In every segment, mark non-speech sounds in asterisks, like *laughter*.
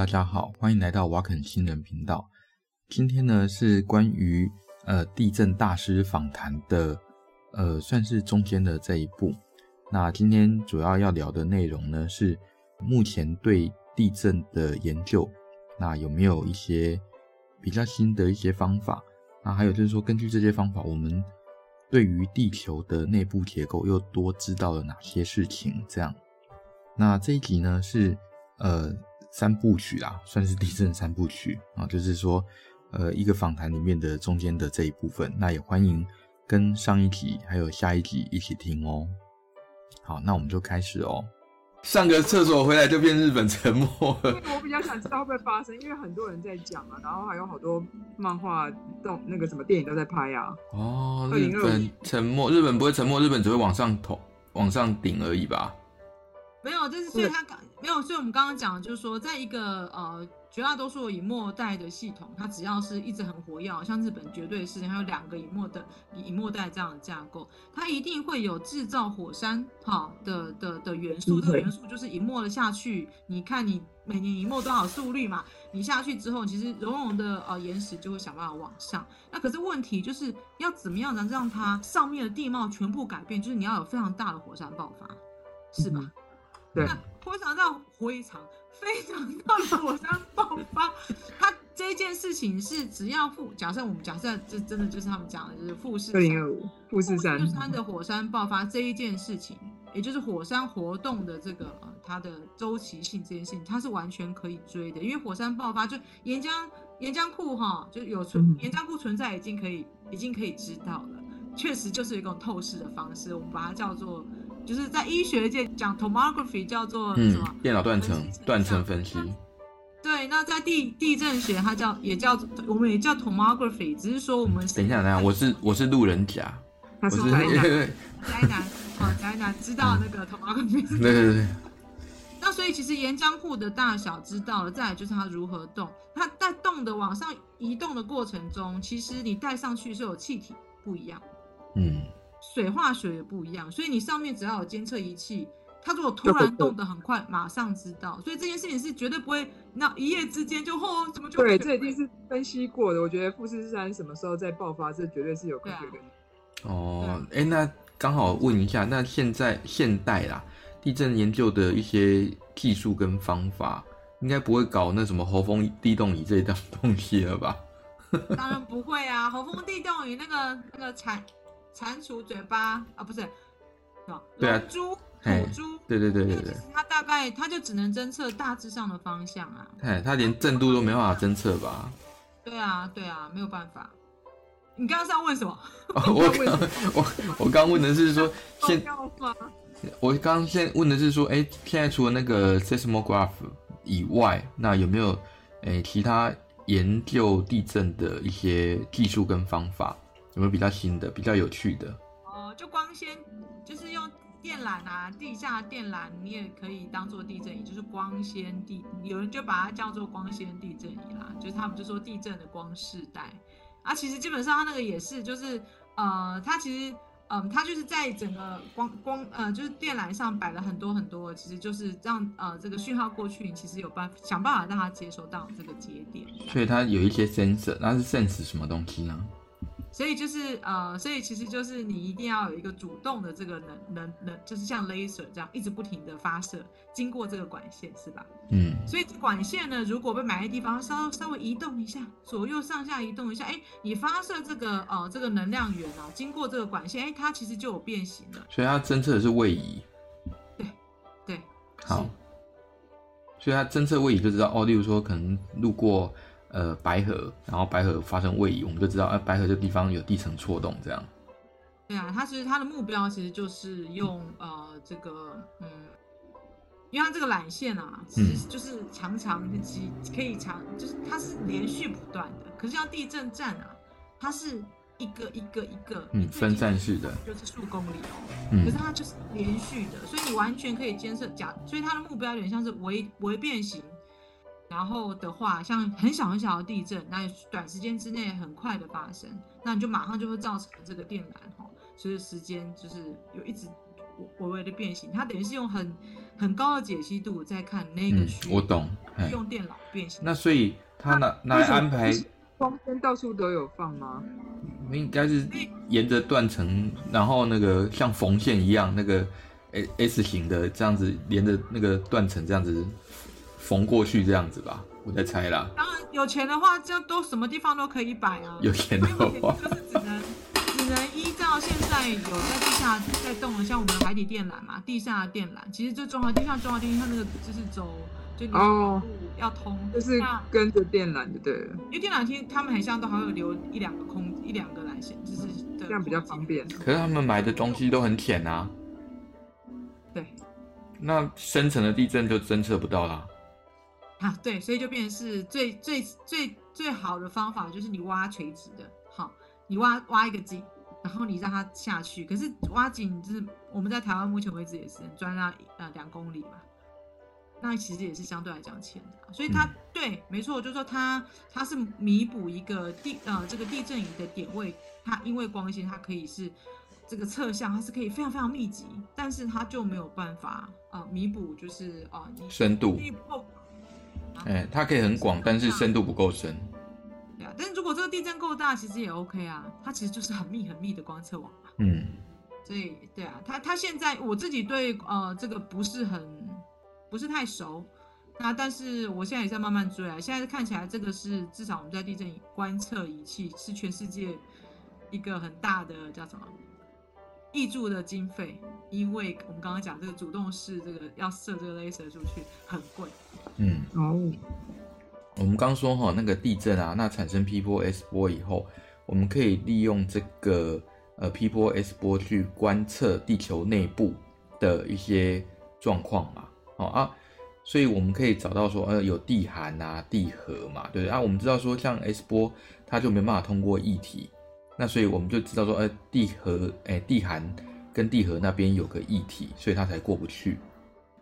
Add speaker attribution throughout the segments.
Speaker 1: 大家好，欢迎来到瓦肯新人频道。今天呢是关于呃地震大师访谈的呃算是中间的这一步。那今天主要要聊的内容呢是目前对地震的研究，那有没有一些比较新的一些方法？那还有就是说，根据这些方法，我们对于地球的内部结构又多知道了哪些事情？这样，那这一集呢是呃。三部曲啦，算是地震三部曲啊，就是说，呃，一个访谈里面的中间的这一部分，那也欢迎跟上一集还有下一集一起听哦。好，那我们就开始哦。上个厕所回来就变日本沉默了。
Speaker 2: 我比较想知道会不会发生，因为很多人在讲啊，然后还有好多漫画、动那个什么电影都在拍啊。
Speaker 1: 哦，日本沉默，日本不会沉默，日本只会往上头、往上顶而已吧？
Speaker 3: 没有，就是所以他刚没有，所以我们刚刚讲的就是说，在一个呃绝大多数以末代的系统，它只要是一直很活跃，像日本绝对是，还有两个以末的以末代这样的架构，它一定会有制造火山哈的的的元素，这个元素就是以末的下去，你看你每年以末多少速率嘛，你下去之后，其实熔融的呃岩石就会想办法往上，那可是问题就是要怎么样能让它上面的地貌全部改变，就是你要有非常大的火山爆发，是吧？嗯
Speaker 2: 对，
Speaker 3: 非常大非常非常大的火山爆发，*laughs* 它这件事情是只要富，假设我们假设这真的就是他们讲的，就是富士
Speaker 2: 二零二五富士山
Speaker 3: 山的火山爆发这一件事情，也就是火山活动的这个呃它的周期性这件事情，它是完全可以追的，因为火山爆发就岩浆岩浆库哈就有存岩浆库存在已经可以已经可以知道了，确实就是一种透视的方式，我们把它叫做。就是在医学界讲 tomography 叫做什么？
Speaker 1: 电脑断层断层分析。
Speaker 3: 对，那在地地震学它叫也叫我们也叫 tomography，只是说我们
Speaker 1: 等一下，等一下，我是我是路人甲，
Speaker 3: 我是宅男，*laughs* 宅男啊宅男知道那个 tomography。
Speaker 1: 对对对。
Speaker 3: 那所以其实岩浆库的大小知道了，再来就是它如何动，它在动的往上移动的过程中，其实你带上去是有气体不一样。嗯。水化学也不一样，所以你上面只要有监测仪器，它如果突然动得很快，马上知道。所以这件事情是绝对不会，那一夜之间就吼，怎么就
Speaker 2: 对？这一定是分析过的。我觉得富士山什么时候再爆发，这绝对是有科学根据。
Speaker 1: 哦，哎，那刚好问一下，那现在现代啦，地震研究的一些技术跟方法，应该不会搞那什么喉风地动仪这一档东西了吧？
Speaker 3: 当然不会啊，喉风地动仪那个那个产。蟾蜍嘴巴啊，不是，
Speaker 1: 对啊，
Speaker 3: 猪、土猪，
Speaker 1: 对对对对对，
Speaker 3: 它大概它就只能侦测大致上的方向啊，
Speaker 1: 哎，它连震度都没办法侦测吧？
Speaker 3: 对啊，对啊，没有办法。你刚刚是要问什么？
Speaker 1: 我刚 *laughs* 我 *laughs* 我刚问的是说，*laughs* 现我刚刚先问的是说，哎，现在除了那个 seismograph 以外，那有没有哎其他研究地震的一些技术跟方法？有没有比较新的、比较有趣的？
Speaker 3: 哦，就光纤，就是用电缆啊，地下电缆，你也可以当做地震仪，就是光纤地，有人就把它叫做光纤地震仪啦，就是他们就说地震的光世代。啊，其实基本上它那个也是，就是呃，它其实嗯、呃，它就是在整个光光呃，就是电缆上摆了很多很多，其实就是让呃这个讯号过去，你其实有办法想办法让它接收到这个节点。
Speaker 1: 所以它有一些 sensor，那是 sense 什么东西呢？
Speaker 3: 所以就是呃，所以其实就是你一定要有一个主动的这个能能能，就是像 laser 这样一直不停的发射，经过这个管线是吧？嗯。所以管线呢，如果被埋在地方稍稍微移动一下，左右上下移动一下，哎，你发射这个呃这个能量源啊，经过这个管线，哎，它其实就有变形了。
Speaker 1: 所以它侦测的是位移。
Speaker 3: 对对。
Speaker 1: 好。所以它侦测位移就知道哦，例如说可能路过。呃，白河，然后白河发生位移，我们就知道，呃，白河这地方有地层错动，这样。
Speaker 3: 对啊，它其实它的目标其实就是用呃这个嗯，因为它这个缆线啊，其实就是长长的，其可以长，就是它是连续不断的。可是像地震站啊，它是一个一个一个，
Speaker 1: 嗯，分散式的，
Speaker 3: 就是数公里哦。嗯。可是它就是连续的，所以你完全可以监测假，所以它的目标有点像是微微变形。然后的话，像很小很小的地震，那短时间之内很快的发生，那你就马上就会造成这个电缆哈，所以时间就是有一直微微的变形，它等于是用很很高的解析度在看那个区、
Speaker 1: 嗯。我懂，
Speaker 3: 用电脑变形。
Speaker 1: 那所以他拿拿来安排，
Speaker 2: 光纤到处都有放吗？
Speaker 1: 应该是沿着断层，然后那个像缝线一样，那个 S 型的这样子连着那个断层这样子缝过去这样子吧，我在猜啦。
Speaker 3: 当然有钱的话，这样都什么地方都可以摆啊。
Speaker 1: 有钱的话，
Speaker 3: 就是只能只能依照现在有在地下在动的，像我们的海底电缆嘛，地下的电缆，其实就中华，地下重要的地它那个就是走。就哦，要通，
Speaker 2: 就是跟着电缆就对了。
Speaker 3: 因为电缆其实他们很像都还会留一两个空一两个缆线，就是
Speaker 2: 这样比较方便。
Speaker 1: 可是他们买的东西都很浅啊。
Speaker 3: 对。
Speaker 1: 那深层的地震就侦测不到啦。
Speaker 3: 啊，对，所以就变成是最最最最好的方法就是你挖垂直的，好，你挖挖一个井，然后你让它下去。可是挖井就是我们在台湾目前为止也是钻到呃两公里嘛。那其实也是相对来讲浅的，所以它、嗯、对，没错，就是说它它是弥补一个地呃这个地震仪的点位，它因为光线它可以是这个侧向，它是可以非常非常密集，但是它就没有办法啊、呃、弥补就是啊、呃、
Speaker 1: 深度哎、欸，它可以很广，但是深度不够深。
Speaker 3: 对啊，但是如果这个地震够大，其实也 OK 啊，它其实就是很密很密的观测网嘛。
Speaker 1: 嗯，
Speaker 3: 所以对啊，它它现在我自己对呃这个不是很。不是太熟，那但是我现在也在慢慢追啊。现在看起来这个是至少我们在地震观测仪器是全世界一个很大的叫什么挹注的经费，因为我们刚刚讲这个主动式这个要射这个 laser 出去很贵。
Speaker 1: 嗯哦，我们刚说哈那个地震啊，那产生 P 波 S 波以后，我们可以利用这个呃 P 波 S 波去观测地球内部的一些状况嘛。哦啊，所以我们可以找到说，呃，有地寒啊、地核嘛，对不对啊？我们知道说，像 S 波，它就没办法通过液体，那所以我们就知道说，呃，地核，哎，地函跟地核那边有个液体，所以它才过不去。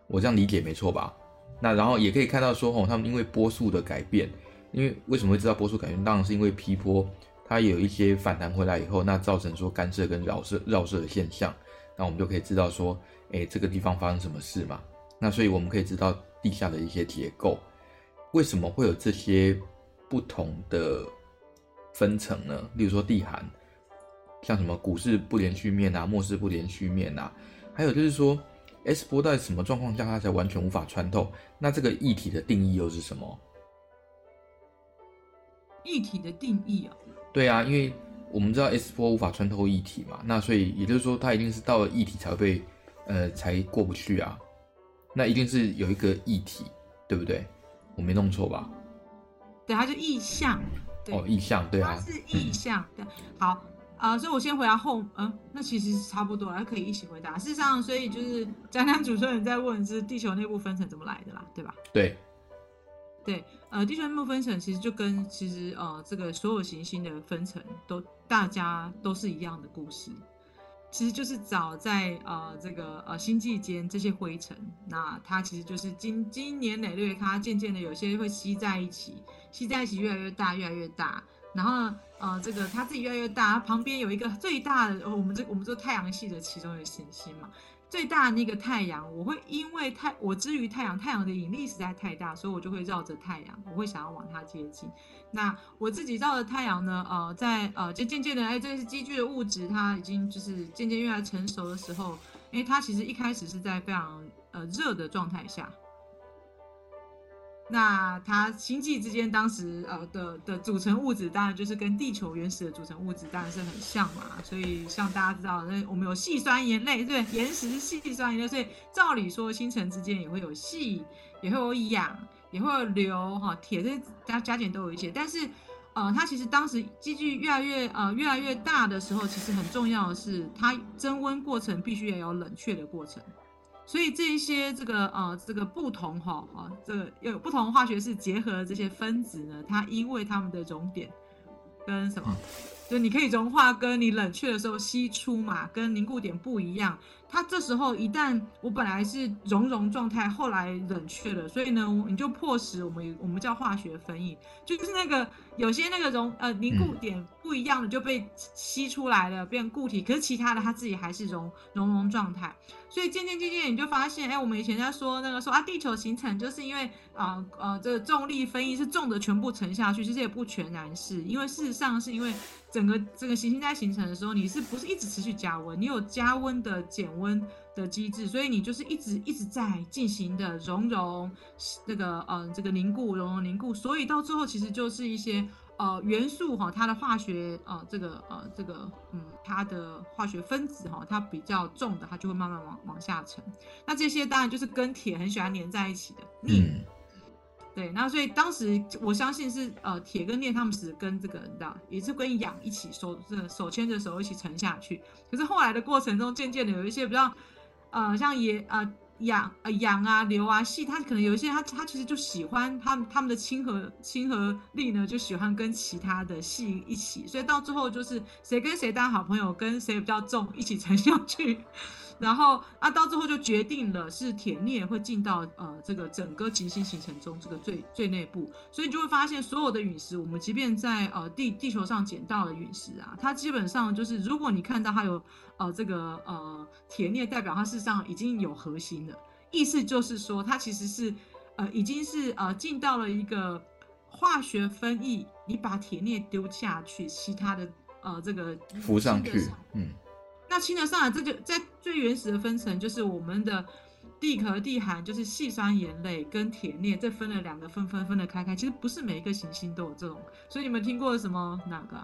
Speaker 1: 我这样理解没错吧？那然后也可以看到说，哦，他们因为波速的改变，因为为什么会知道波速改变？当然是因为 P 波它有一些反弹回来以后，那造成说干涉跟绕射、绕射的现象，那我们就可以知道说，哎，这个地方发生什么事嘛。那所以我们可以知道地下的一些结构，为什么会有这些不同的分层呢？例如说地函，像什么股市不连续面啊、莫氏不连续面啊，还有就是说 S 波在什么状况下它才完全无法穿透？那这个液体的定义又是什么？
Speaker 3: 液体的定义啊？
Speaker 1: 对啊，因为我们知道 S 波无法穿透液体嘛，那所以也就是说它一定是到了液体才会被呃才过不去啊。那一定是有一个液体，对不对？我没弄错吧？
Speaker 3: 对，它就液相。
Speaker 1: 哦，意向，对啊，
Speaker 3: 它是意向。对，好，呃，所以我先回答后，嗯、呃，那其实差不多，还可以一起回答。事实上，所以就是 *laughs* 江南主持人在问是地球内部分层怎么来的啦，对吧？
Speaker 1: 对，
Speaker 3: 对，呃，地球内部分层其实就跟其实呃这个所有行星的分层都大家都是一样的故事。其实就是早在呃这个呃星际间这些灰尘，那它其实就是今今年累月，它渐渐的有些会吸在一起，吸在一起越来越大，越来越大，然后呃这个它自己越来越大，它旁边有一个最大的，我们这我们这太阳系的其中的行星嘛。最大那个太阳，我会因为太我之于太阳，太阳的引力实在太大，所以我就会绕着太阳，我会想要往它接近。那我自己绕着太阳呢，呃，在呃就渐渐的，哎，这是积聚的物质，它已经就是渐渐越来成熟的时候，因为它其实一开始是在非常呃热的状态下。那它星际之间当时呃的的组成物质，当然就是跟地球原始的组成物质当然是很像嘛。所以像大家知道，那我们有细酸盐类，对，岩石细酸盐类，所以照理说星辰之间也会有细，也会有氧，也会有硫哈铁，这些加加减都有一些。但是呃，它其实当时积聚越来越呃越来越大的时候，其实很重要的是它增温过程必须要有冷却的过程。所以这一些这个呃这个不同哈啊这个有不同化学式结合的这些分子呢，它因为它们的熔点跟什么就你可以融化，跟你冷却的时候析出嘛，跟凝固点不一样。它这时候一旦我本来是熔融状态，后来冷却了，所以呢，你就迫使我们我们叫化学分异，就是那个有些那个熔呃凝固点不一样的就被吸出来了，变固体，可是其他的它自己还是熔熔融状态。所以渐渐渐渐你就发现，哎，我们以前在说那个说啊，地球形成就是因为啊呃，呃这个重力分异是重的全部沉下去，其实也不全然是，因为事实上是因为。整个这个行星在形成的时候，你是不是一直持续加温？你有加温的减温的机制，所以你就是一直一直在进行的熔融，那个呃这个凝固熔融凝固，所以到最后其实就是一些呃元素哈，它的化学呃这个呃这个嗯它的化学分子哈，它比较重的，它就会慢慢往往下沉。那这些当然就是跟铁很喜欢粘在一起的镍。嗯对，那所以当时我相信是呃铁跟镍他们是跟这个你知道也是跟氧一起手这手牵着手一起沉下去。可是后来的过程中，渐渐的有一些比较呃像也呃氧呃氧啊硫啊矽，它可能有一些它它其实就喜欢它它们的亲和亲和力呢，就喜欢跟其他的矽一起，所以到最后就是谁跟谁当好朋友，跟谁比较重一起沉下去。然后啊，到最后就决定了是铁镍会进到呃这个整个行星形成中这个最最内部，所以你就会发现所有的陨石，我们即便在呃地地球上捡到的陨石啊，它基本上就是如果你看到它有呃这个呃铁镍，代表它事实上已经有核心了，意思就是说它其实是呃已经是呃进到了一个化学分异，你把铁镍丢下去，其他的呃这个
Speaker 1: 浮上去，嗯。
Speaker 3: 那亲得上来，这就在最原始的分层，就是我们的地壳、地函，就是细酸盐类跟铁镍，这分了两个分分分的开开。其实不是每一个行星都有这种，所以你们听过什么哪个？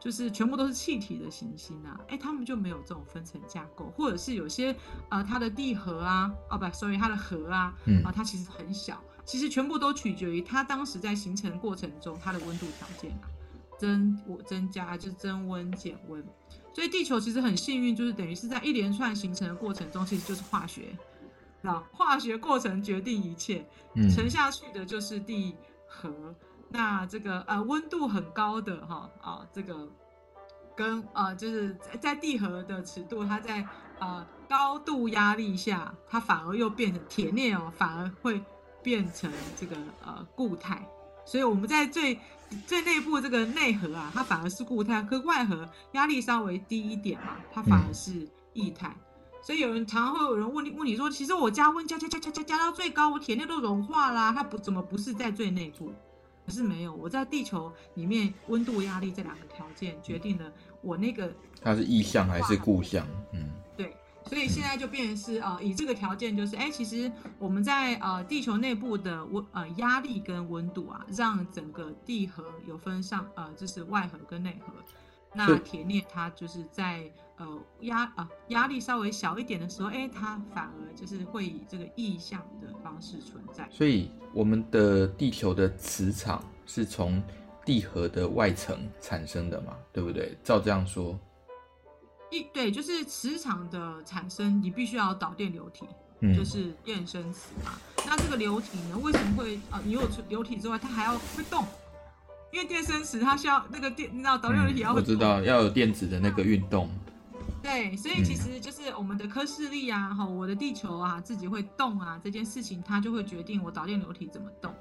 Speaker 3: 就是全部都是气体的行星啊？哎，他们就没有这种分层架构，或者是有些呃，它的地核啊，哦不，sorry，它的核啊，啊，它其实很小。其实全部都取决于它当时在形成过程中它的温度条件啊，增我增加就是增温减温。所以地球其实很幸运，就是等于是在一连串形成的过程中，其实就是化学，那化学过程决定一切，沉下去的就是地核。嗯、那这个呃温度很高的哈啊这个跟呃就是在在地核的尺度，它在呃高度压力下，它反而又变成铁镍哦，反而会变成这个呃固态。所以我们在最最内部这个内核啊，它反而是固态，可外核压力稍微低一点嘛，它反而是液态。所以有人常常会有人问你问你说，其实我加温加加加加加加到最高，我铁镍都融化啦，它不怎么不是在最内部？可是没有，我在地球里面温度压力这两个条件决定了我那个
Speaker 1: 它是液相还是固相？嗯。
Speaker 3: 所以现在就变成是呃，以这个条件就是，哎，其实我们在呃地球内部的温呃压力跟温度啊，让整个地核有分上呃，就是外核跟内核。那铁镍它就是在呃压啊、呃、压力稍微小一点的时候，哎，它反而就是会以这个意向的方式存在。
Speaker 1: 所以我们的地球的磁场是从地核的外层产生的嘛，对不对？照这样说。
Speaker 3: 一对，就是磁场的产生，你必须要导电流体，
Speaker 1: 嗯、
Speaker 3: 就是电生磁嘛。那这个流体呢，为什么会啊、呃？你有流体之外，它还要会动，因为电生磁它需要那个电，你知道导电流体要会动、
Speaker 1: 嗯、我知道要有电子的那个运动。
Speaker 3: 对，所以其实就是我们的科氏力啊，哈，我的地球啊自己会动啊，这件事情它就会决定我导电流体怎么动。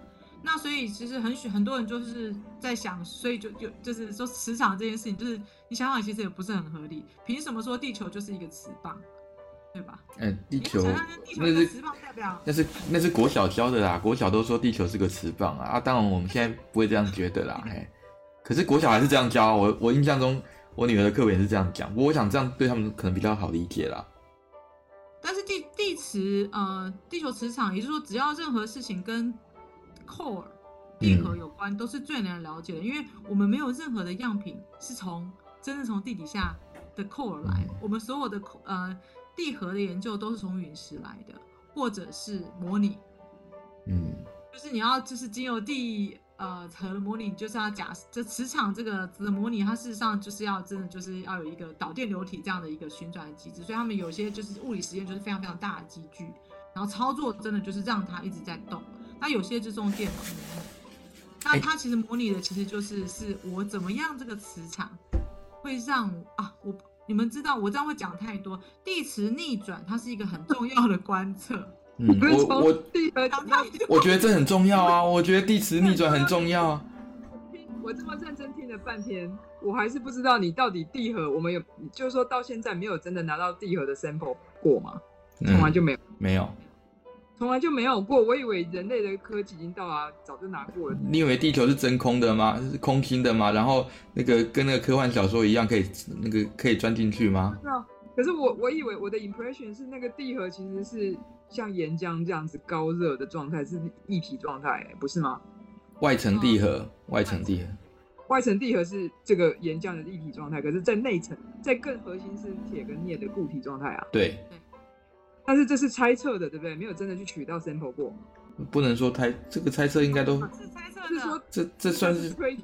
Speaker 3: 那所以其实很许很多人就是在想，所以就就就是说磁场这件事情，就是你想想其实也不是很合理。凭什么说地球就是一个磁棒，对吧？
Speaker 1: 哎、欸，地球，
Speaker 3: 那是磁棒代表
Speaker 1: 那是那是国小教的啦，国小都说地球是个磁棒啊。啊，当然我们现在不会这样觉得啦。嘿，可是国小还是这样教。我我印象中我女儿的课本是这样讲，不过我想这样对他们可能比较好理解啦。
Speaker 3: 但是地地磁呃地球磁场，也就是说只要任何事情跟 core 地核有关，都是最难了解的，因为我们没有任何的样品是从真的从地底下的 core 来，我们所有的呃地核的研究都是从陨石来的，或者是模拟，
Speaker 1: 嗯，
Speaker 3: 就是你要就是经由地呃核的模拟，就是要假设这磁场这个的模拟，它事实上就是要真的就是要有一个导电流体这样的一个旋转的机制，所以他们有些就是物理实验就是非常非常大的机具，然后操作真的就是让它一直在动。它有些就是用电脑模拟，那它其实模拟的其实就是是我怎么样这个磁场会让啊，我你们知道我这样会讲太多，地磁逆转它是一个很重要的观测。
Speaker 1: 嗯，*laughs* 我我地
Speaker 2: 核
Speaker 1: 我觉得这很重要啊，我觉得地磁逆转很重要啊。
Speaker 2: 我这么认真听了半天，我还是不知道你到底地核我们有，就是说到现在没有真的拿到地核的 sample 过吗？从来就没有，
Speaker 1: 嗯、没有。
Speaker 2: 从来就没有过，我以为人类的科技已经到啊，早就拿过了。
Speaker 1: 你以为地球是真空的吗？是空心的吗？然后那个跟那个科幻小说一样，可以那个可以钻进去吗？
Speaker 2: 是啊。可是我我以为我的 impression 是那个地核其实是像岩浆这样子高热的状态，是液体状态，不是吗？
Speaker 1: 外层地核，嗯、外层地核，
Speaker 2: 外层地核是这个岩浆的液体状态，可是在内层，在更核心是铁跟镍的固体状态啊。
Speaker 1: 对。
Speaker 2: 但是这是猜测的，对不对？没有真的去取到 sample 过。
Speaker 1: 不能说猜，这个猜测应该都
Speaker 3: 是猜测的。是说
Speaker 1: 这这算是
Speaker 2: 推测，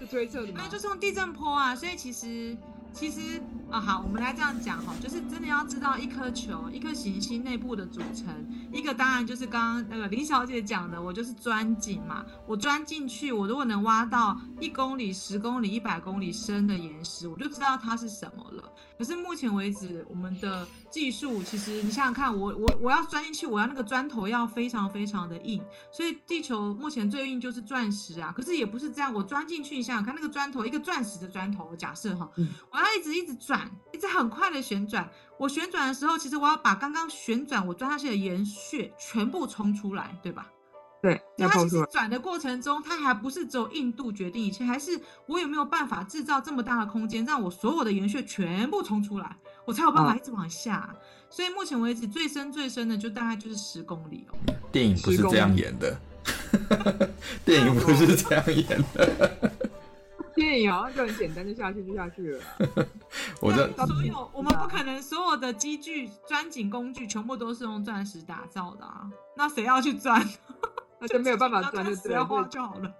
Speaker 2: 是推测的吗？
Speaker 3: 没有，就是用地震波啊，所以其实。其实啊，好，我们来这样讲哈，就是真的要知道一颗球、一颗行星内部的组成。一个当然就是刚刚那个林小姐讲的，我就是钻井嘛，我钻进去，我如果能挖到一公里、十公里、一百公里深的岩石，我就知道它是什么了。可是目前为止，我们的技术其实你想想看，我我我要钻进去，我要那个砖头要非常非常的硬，所以地球目前最硬就是钻石啊。可是也不是这样，我钻进去，你想想看，那个砖头，一个钻石的砖头，假设哈，我要。一直一直转，一直很快的旋转。我旋转的时候，其实我要把刚刚旋转我钻下去的岩屑全部冲出来，对吧？
Speaker 2: 对。
Speaker 3: 那它其实转的过程中，它还不是只有硬度决定一切，还是我有没有办法制造这么大的空间，让我所有的岩屑全部冲出来，我才有办法一直往下。哦、所以目前为止最深最深的就大概就是十公里哦。
Speaker 1: 电影不是这样演的，*laughs* 电影不是这样演的。
Speaker 2: 电影好像就很简单，就下去就下去了。*laughs*
Speaker 1: 我这
Speaker 3: 所有我们不可能所有的机具、钻井工具全部都是用钻石打造的啊！那谁要去钻？
Speaker 2: 那就没有办法钻，*laughs* 就只要
Speaker 3: 花就好了。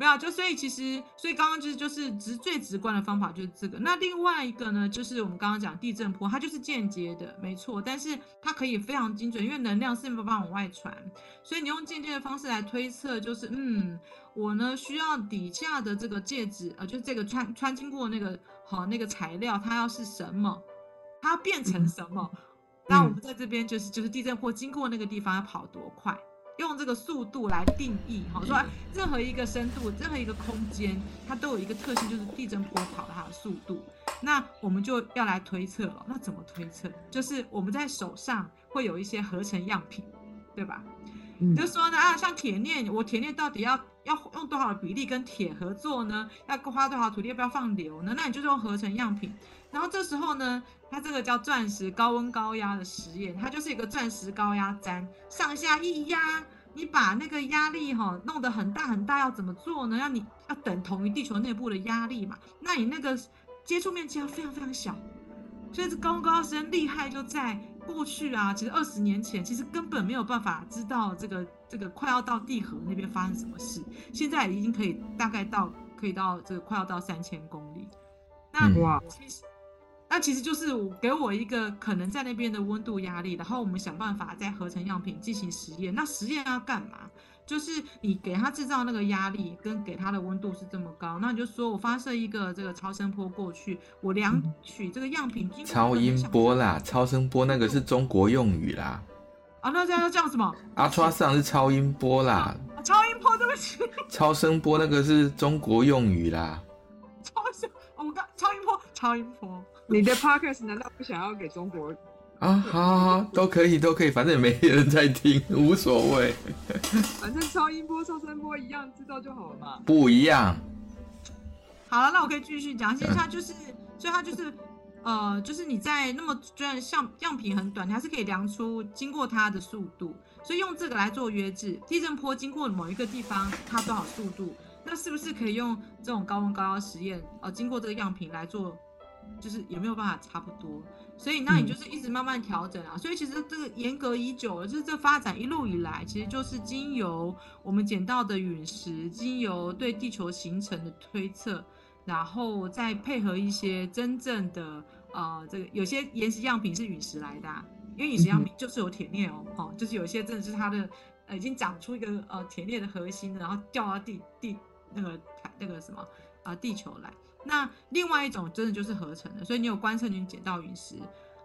Speaker 3: 没有，就所以其实，所以刚刚就是就是直最直观的方法就是这个。那另外一个呢，就是我们刚刚讲地震波，它就是间接的，没错，但是它可以非常精准，因为能量是没有办法往外传，所以你用间接的方式来推测，就是嗯，我呢需要底下的这个介质，呃，就是这个穿穿经过那个好那个材料，它要是什么，它要变成什么，那、嗯、我们在这边就是就是地震波经过那个地方要跑多快。用这个速度来定义，好说任何一个深度、任何一个空间，它都有一个特性，就是地震波跑它的速度。那我们就要来推测了。那怎么推测？就是我们在手上会有一些合成样品，对吧？嗯、就说呢啊，像铁链，我铁链到底要要用多少的比例跟铁合作呢？要花多少土地？要不要放硫呢？那你就是用合成样品。然后这时候呢，它这个叫钻石高温高压的实验，它就是一个钻石高压粘，上下一压，你把那个压力哈、弄得很大很大，要怎么做呢？要你要等同于地球内部的压力嘛，那你那个接触面积要非常非常小，所以这高温高压实验厉害就在过去啊，其实二十年前其实根本没有办法知道这个这个快要到地核那边发生什么事，现在已经可以大概到可以到这个快要到三千公里，那哇其实。那其实就是给我一个可能在那边的温度压力，然后我们想办法在合成样品进行实验。那实验要干嘛？就是你给他制造那个压力跟给他的温度是这么高，那你就说我发射一个这个超声波过去，我量取这个样品经过
Speaker 1: 超音波啦，超声波那个是中国用语啦。
Speaker 3: 啊，那这样要叫什么
Speaker 1: ？Ultrasound 是超音波啦。
Speaker 3: 超音波对不起。*laughs*
Speaker 1: 超声波那个是中国用语啦。
Speaker 3: 超声，我们刚超音波，超音波。
Speaker 2: 你的 podcast 难道不想要给中国
Speaker 1: 啊？好好好，都可以都可以，反正也没人在听，*laughs* 无所谓。
Speaker 2: 反正超音波、超声波一样知道就好了嘛。
Speaker 1: 不一样。
Speaker 3: 好了，那我可以继续讲。其实它就是，所以它就是，呃，就是你在那么虽然像样品很短，你还是可以量出经过它的速度，所以用这个来做约制。地震波经过某一个地方，它多少速度？那是不是可以用这种高温高压实验，呃，经过这个样品来做？就是有没有办法差不多，所以那你就是一直慢慢调整啊。嗯、所以其实这个严格已久了，就是这发展一路以来，其实就是经由我们捡到的陨石，经由对地球形成的推测，然后再配合一些真正的呃这个有些岩石样品是陨石来的，啊，因为陨石样品就是有铁链哦，哦，就是有些真的是它的呃已经长出一个呃铁链的核心，然后掉到地地那个那个什么啊、呃、地球来。那另外一种真的就是合成的，所以你有观测你捡到陨石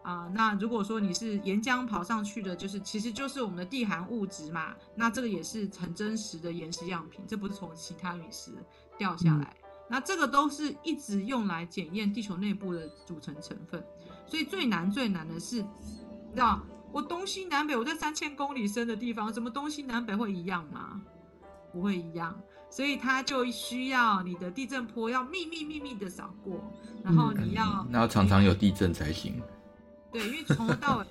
Speaker 3: 啊、呃。那如果说你是岩浆跑上去的，就是其实就是我们的地含物质嘛。那这个也是很真实的岩石样品，这不是从其他陨石掉下来。嗯、那这个都是一直用来检验地球内部的组成成分。所以最难最难的是，知道我东西南北，我在三千公里深的地方，怎么东西南北会一样吗？不会一样。所以它就需要你的地震波要密密密密的扫过，然后你要，
Speaker 1: 那要常常有地震才行。
Speaker 3: 对，因为从头到尾，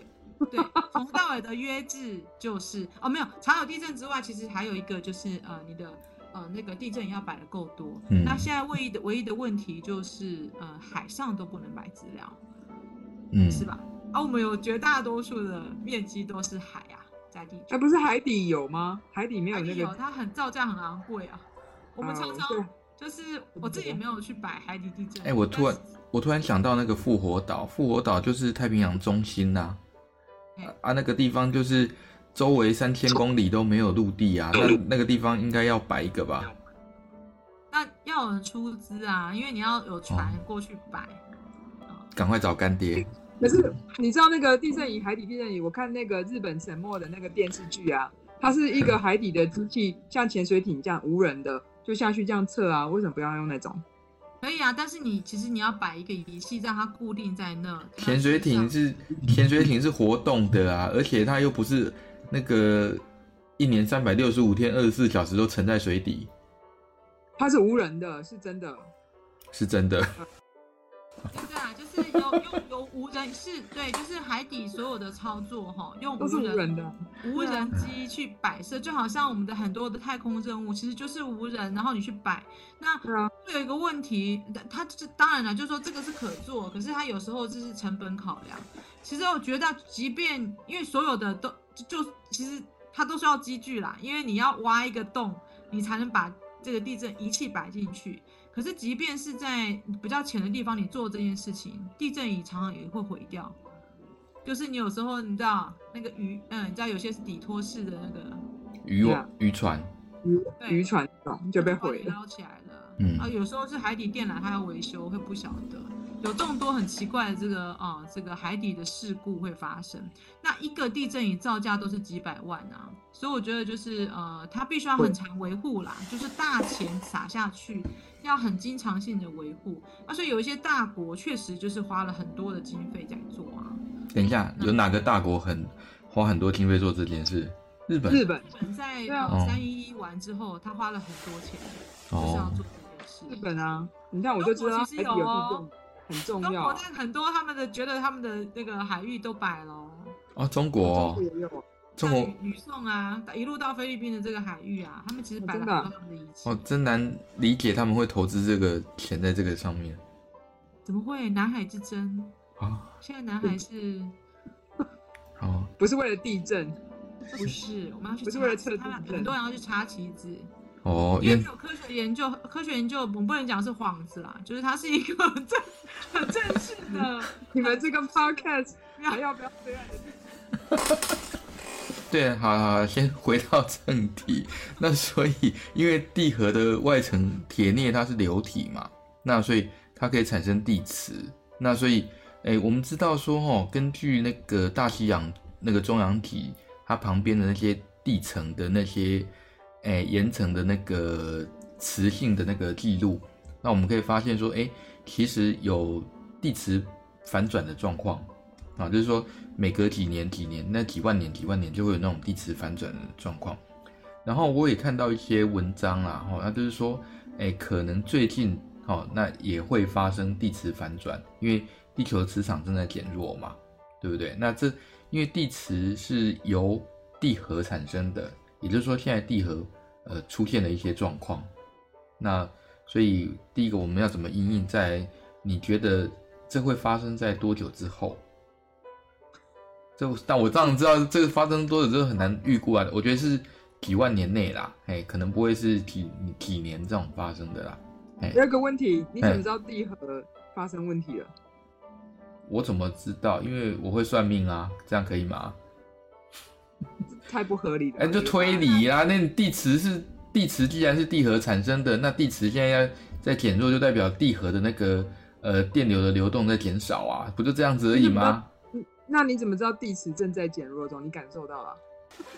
Speaker 3: 对，从头到尾的约制就是哦，没有常有地震之外，其实还有一个就是呃，你的呃那个地震也要摆的够多。嗯。那现在唯一的唯一的问题就是呃，海上都不能摆资料，嗯，是吧？啊，我们有绝大多数的面积都是海啊，在地。
Speaker 2: 哎，不是海底有吗？海底没有那个，
Speaker 3: 有它很造价很昂贵啊。我们常常就是我自己也没有去摆海底地震。
Speaker 1: 哎、欸，我突然我突然想到那个复活岛，复活岛就是太平洋中心呐、啊，啊那个地方就是周围三千公里都没有陆地啊，那那个地方应该要摆一个吧？
Speaker 3: 那要有人出资啊，因为你要有船过去摆。
Speaker 1: 赶、哦、快找干爹。*laughs*
Speaker 2: 可是你知道那个地震仪、海底地震仪？我看那个日本沉没的那个电视剧啊，它是一个 *laughs* 海底的机器，像潜水艇这样无人的。就下去这样测啊？为什么不要用那种？
Speaker 3: 可以啊，但是你其实你要摆一个仪器让它固定在那。
Speaker 1: 潜水艇是潜水艇是活动的啊，而且它又不是那个一年三百六十五天二十四小时都沉在水底。
Speaker 2: 它是无人的，是真的，
Speaker 1: 是真的。
Speaker 3: 对啊，就是有有有无人是对，就是海底所有的操作哈，用无人，
Speaker 2: 无人的
Speaker 3: 无人机去摆设，就好像我们的很多的太空任务其实就是无人，然后你去摆。那会有一个问题，它这当然了，就是说这个是可做，可是它有时候就是成本考量。其实我觉得，即便因为所有的都就其实它都需要机具啦，因为你要挖一个洞，你才能把这个地震仪器摆进去。可是，即便是在比较浅的地方，你做这件事情，地震仪常常也会毁掉。就是你有时候，你知道那个鱼，嗯，你知道有些是底托式的那个
Speaker 1: 渔网、渔船、
Speaker 2: 渔渔船就被毁
Speaker 3: 了，捞起来了。嗯啊，有时候是海底电缆，它要维修，会不晓得。有众多很奇怪的这个啊、呃，这个海底的事故会发生。那一个地震仪造价都是几百万啊，所以我觉得就是呃，它必须要很常维护啦，就是大钱撒下去，要很经常性的维护。啊，所以有一些大国确实就是花了很多的经费在做啊。
Speaker 1: 等一下，有哪个大国很花很多经费做这件事？日本。
Speaker 2: 日本。
Speaker 3: 日本在三一一完之后，他花了很多钱，
Speaker 1: 哦、
Speaker 3: 就是要做这件事。
Speaker 2: 日本啊，你看我就知道
Speaker 3: 其实有哦。
Speaker 2: 很重要、啊。
Speaker 3: 中国很多他们的觉得他们的那个海域都摆了。
Speaker 1: 哦，中国、哦。中国。
Speaker 3: 吕宋啊，一路到菲律宾的这个海域啊，他们其实摆了很多他们的仪器。
Speaker 1: 哦，真难理解他们会投资这个钱在这个上面。
Speaker 3: 怎么会？南海之争
Speaker 1: 啊！
Speaker 3: 哦、*laughs* 现在南海是。
Speaker 1: 哦。
Speaker 2: 不是为了地震。
Speaker 3: 不是，我们要去。
Speaker 2: 不是为了测地震。
Speaker 3: 很多人要去插旗子。
Speaker 1: 哦，
Speaker 3: 因为有科学研究，科学研究我们不能讲是幌子啦，就是它是一个很 *laughs* 正、很正式的。*laughs*
Speaker 2: 你们这个 podcast 还要不要这样？*laughs*
Speaker 1: 对，好好，先回到正题。那所以，因为地核的外层铁镍它是流体嘛，那所以它可以产生地磁。那所以，哎，我们知道说，哦，根据那个大西洋那个中洋体它旁边的那些地层的那些。哎，岩层的那个磁性的那个记录，那我们可以发现说，哎，其实有地磁反转的状况啊，就是说每隔几年几年，那几万年几万年就会有那种地磁反转的状况。然后我也看到一些文章啦，哈，那就是说，哎，可能最近哦，那也会发生地磁反转，因为地球的磁场正在减弱嘛，对不对？那这因为地磁是由地核产生的。也就是说，现在地核呃出现了一些状况，那所以第一个我们要怎么应应？在你觉得这会发生在多久之后？这但我当然知道这个发生多久之后很难预估啊。我觉得是几万年内啦，哎，可能不会是几几年这种发生的啦。
Speaker 2: 第二个问题，你怎么知道地核发生问题了？
Speaker 1: 我怎么知道？因为我会算命啊，这样可以吗？*laughs*
Speaker 2: 太不合理了！哎、
Speaker 1: 欸，就推理啊！那地磁是地磁，既然是地核产生的，那地磁现在要在减弱，就代表地核的那个呃电流的流动在减少啊，不就这样子而已吗？
Speaker 2: 那你怎么知道地磁正在减弱中？你感受到了？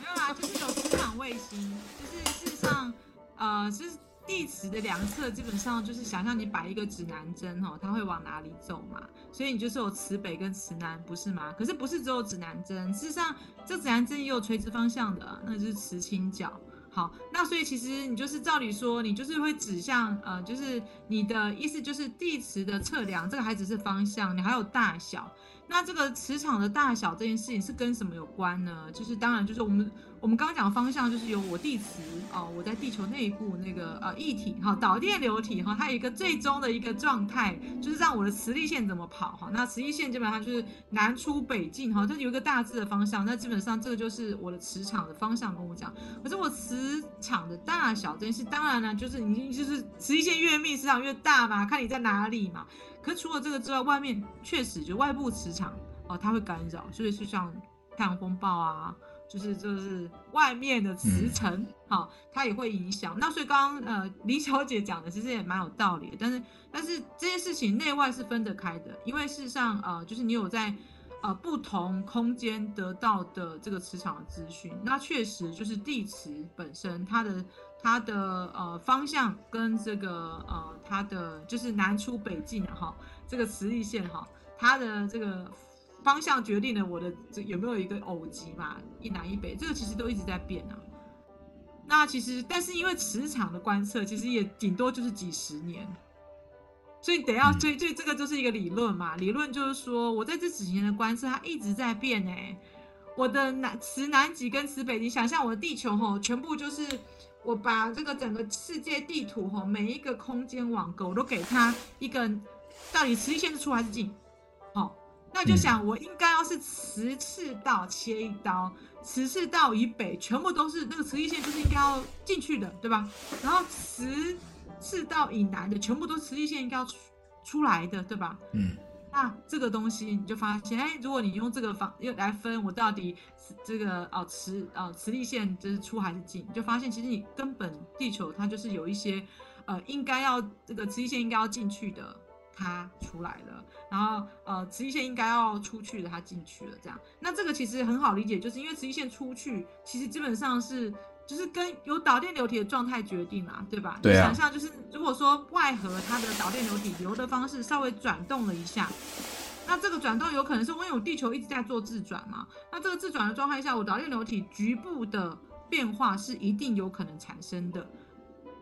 Speaker 3: 没有啦，就是有磁场卫星，就是事实上，呃，就是地磁的量测，基本上就是想象你摆一个指南针哦，它会往哪里走嘛，所以你就是有磁北跟磁南，不是吗？可是不是只有指南针，事实上这指南针也有垂直方向的，那就是磁倾角。好，那所以其实你就是照理说，你就是会指向，呃，就是你的意思就是地磁的测量，这个还只是方向，你还有大小。那这个磁场的大小这件事情是跟什么有关呢？就是当然就是我们我们刚刚讲方向就是由我地磁哦，我在地球内部那个呃液体哈导电流体哈，它有一个最终的一个状态，就是让我的磁力线怎么跑哈。那磁力线基本上就是南出北进哈，它有一个大致的方向。那基本上这个就是我的磁场的方向跟我讲。可是我磁场的大小这件事，当然呢就是你就是磁力线越密，磁场越大嘛，看你在哪里嘛。可除了这个之外，外面确实就外部磁场哦，它会干扰，所以是像太阳风暴啊，就是就是外面的磁层，好、哦，它也会影响。那所以刚刚呃李小姐讲的其实也蛮有道理的，但是但是这件事情内外是分得开的，因为事实上呃就是你有在呃不同空间得到的这个磁场的资讯，那确实就是地磁本身它的。它的呃方向跟这个呃它的就是南出北进哈，这个磁力线哈，它的这个方向决定了我的这有没有一个偶极嘛，一南一北，这个其实都一直在变啊。那其实但是因为磁场的观测，其实也顶多就是几十年，所以得要所以这这个就是一个理论嘛，理论就是说我在这几十年的观测，它一直在变哎、欸，我的南磁南极跟磁北极，想象我的地球哈，全部就是。我把这个整个世界地图哈，每一个空间网格我都给它一个，到底磁力线是出还是进？好，那就想我应该要是磁赤道切一刀，磁赤道以北全部都是那个磁力线，就是应该要进去的，对吧？然后磁赤道以南的全部都是磁力线应该要出出来的，对吧？嗯。那这个东西你就发现，哎，如果你用这个方又来分，我到底这个哦磁哦磁力线就是出还是进，你就发现其实你根本地球它就是有一些呃应该要这个磁力线应该要进去的，它出来了，然后呃磁力线应该要出去的，它进去了，这样。那这个其实很好理解，就是因为磁力线出去，其实基本上是。就是跟有导电流体的状态决定啊，对吧？对啊。你想象就是，如果说外核它的导电流体流的方式稍微转动了一下，那这个转动有可能是因为我地球一直在做自转嘛？那这个自转的状态下，我导电流体局部的变化是一定有可能产生的，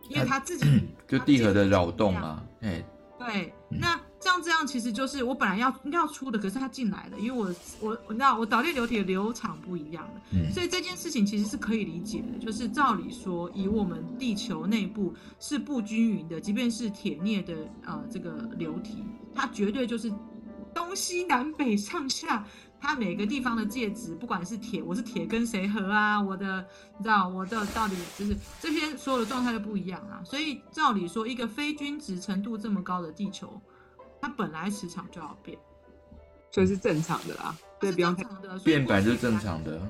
Speaker 3: 因为它自己
Speaker 1: 就地核的扰动嘛，哎。
Speaker 3: 对，那像这样其实就是我本来要要出的，可是他进来了，因为我我我知道我导电流体的流场不一样了，嗯，所以这件事情其实是可以理解的，就是照理说，以我们地球内部是不均匀的，即便是铁镍的呃这个流体，它绝对就是东西南北上下。它每个地方的介质，不管是铁，我是铁跟谁合啊？我的，你知道我的到底就是这些所有的状态都不一样啊。所以照理说，一个非均值程度这么高的地球，它本来磁场就要变，
Speaker 2: 所以是正常的啦。对，不用
Speaker 1: 的，变本就是正常的。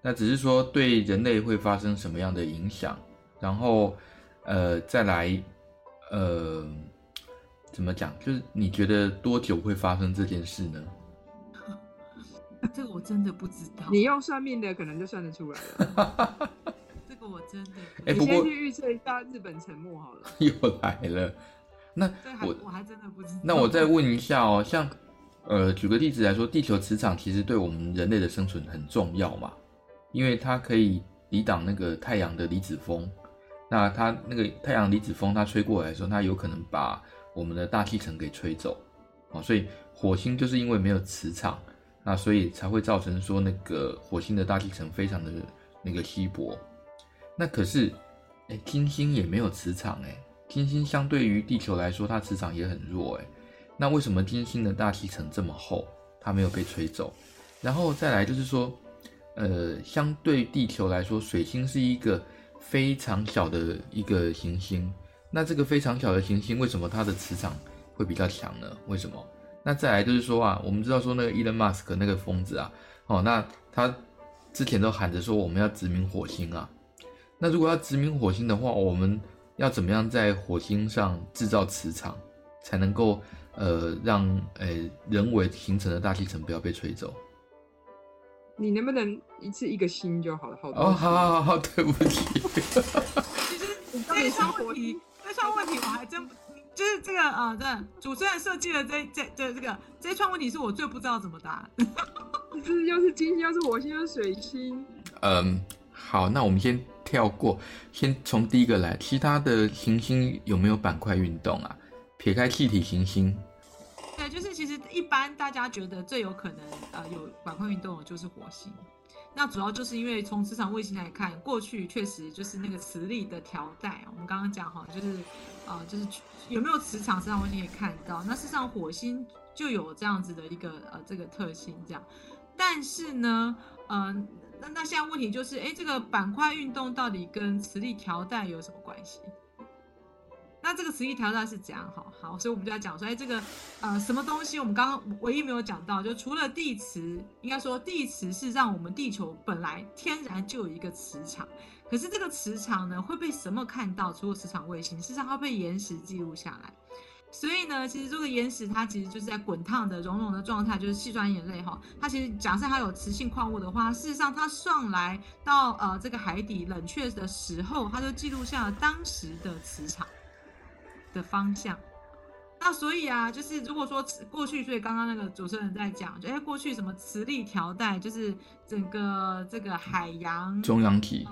Speaker 1: 那只是说对人类会发生什么样的影响，然后呃再来呃怎么讲？就是你觉得多久会发生这件事呢？
Speaker 3: 这个我真的不知道。
Speaker 2: 你用算命的可能就算得出来了。
Speaker 3: 这个我真的。
Speaker 2: 哎，你先去预测一下日本沉没好了。*laughs*
Speaker 1: 又来了。那我
Speaker 3: 我还真的不知道。
Speaker 1: 那我再问一下哦，像呃，举个例子来说，地球磁场其实对我们人类的生存很重要嘛，因为它可以抵挡那个太阳的离子风。那它那个太阳离子风它吹过来的时候，它有可能把我们的大气层给吹走。哦，所以火星就是因为没有磁场。那所以才会造成说那个火星的大气层非常的那个稀薄。那可是，哎，金星也没有磁场哎，金星相对于地球来说，它磁场也很弱哎。那为什么金星的大气层这么厚，它没有被吹走？然后再来就是说，呃，相对地球来说，水星是一个非常小的一个行星。那这个非常小的行星，为什么它的磁场会比较强呢？为什么？那再来就是说啊，我们知道说那个伊隆马斯克那个疯子啊，哦，那他之前都喊着说我们要殖民火星啊。那如果要殖民火星的话，我们要怎么样在火星上制造磁场，才能够呃让呃人为形成的大气层不要被吹走？
Speaker 2: 你能不能一次一个星就好了？好
Speaker 1: 哦，好好好，对不起。*laughs*
Speaker 3: 其实这串问题，这串问题我还真就是这个啊，对，主持人设计的这这这这个这一串问题是我最不知道怎么答。*laughs*
Speaker 2: 就是又是金星，又是火星，又是水星。
Speaker 1: 嗯，好，那我们先跳过，先从第一个来。其他的行星有没有板块运动啊？撇开气体行星。
Speaker 3: 对，就是其实一般大家觉得最有可能呃有板块运动的就是火星。那主要就是因为从磁场卫星来看，过去确实就是那个磁力的条带。我们刚刚讲哈，就是呃就是有没有磁场，磁场卫星也看到。那事实上火星就有这样子的一个呃这个特性，这样。但是呢，呃，那那现在问题就是，哎，这个板块运动到底跟磁力调带有什么关系？那这个磁力调带是怎样？好好，所以我们就要讲说，哎，这个呃什么东西？我们刚刚唯一没有讲到，就除了地磁，应该说地磁是让我们地球本来天然就有一个磁场，可是这个磁场呢会被什么看到？除了磁场卫星，事实上它被岩石记录下来。所以呢，其实这个岩石它其实就是在滚烫的熔融的状态，就是细砖岩类哈。它其实假设它有磁性矿物的话，事实上它上来到呃这个海底冷却的时候，它就记录下了当时的磁场的方向。那所以啊，就是如果说过去，所以刚刚那个主持人在讲，就哎过去什么磁力条带，就是整个这个海洋
Speaker 1: 中央极，